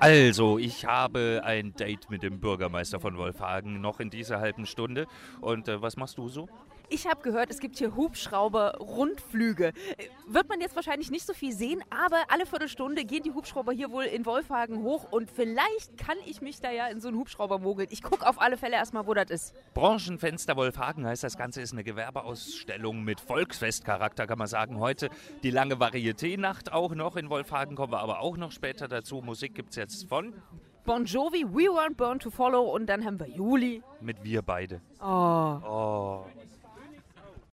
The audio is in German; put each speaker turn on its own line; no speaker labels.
Also, ich habe ein Date mit dem Bürgermeister von Wolfhagen noch in dieser halben Stunde. Und äh, was machst du so?
Ich habe gehört, es gibt hier Hubschrauber-Rundflüge. Wird man jetzt wahrscheinlich nicht so viel sehen, aber alle Viertelstunde gehen die Hubschrauber hier wohl in Wolfhagen hoch und vielleicht kann ich mich da ja in so einen Hubschrauber mogeln. Ich gucke auf alle Fälle erstmal, wo das ist.
Branchenfenster Wolfhagen heißt das Ganze, ist eine Gewerbeausstellung mit Volksfestcharakter, kann man sagen. Heute die lange Varieté-Nacht auch noch in Wolfhagen, kommen wir aber auch noch später dazu. Musik gibt es jetzt von
Bon Jovi, We Weren't Born to Follow und dann haben wir Juli.
mit Wir beide.
Oh.
Oh.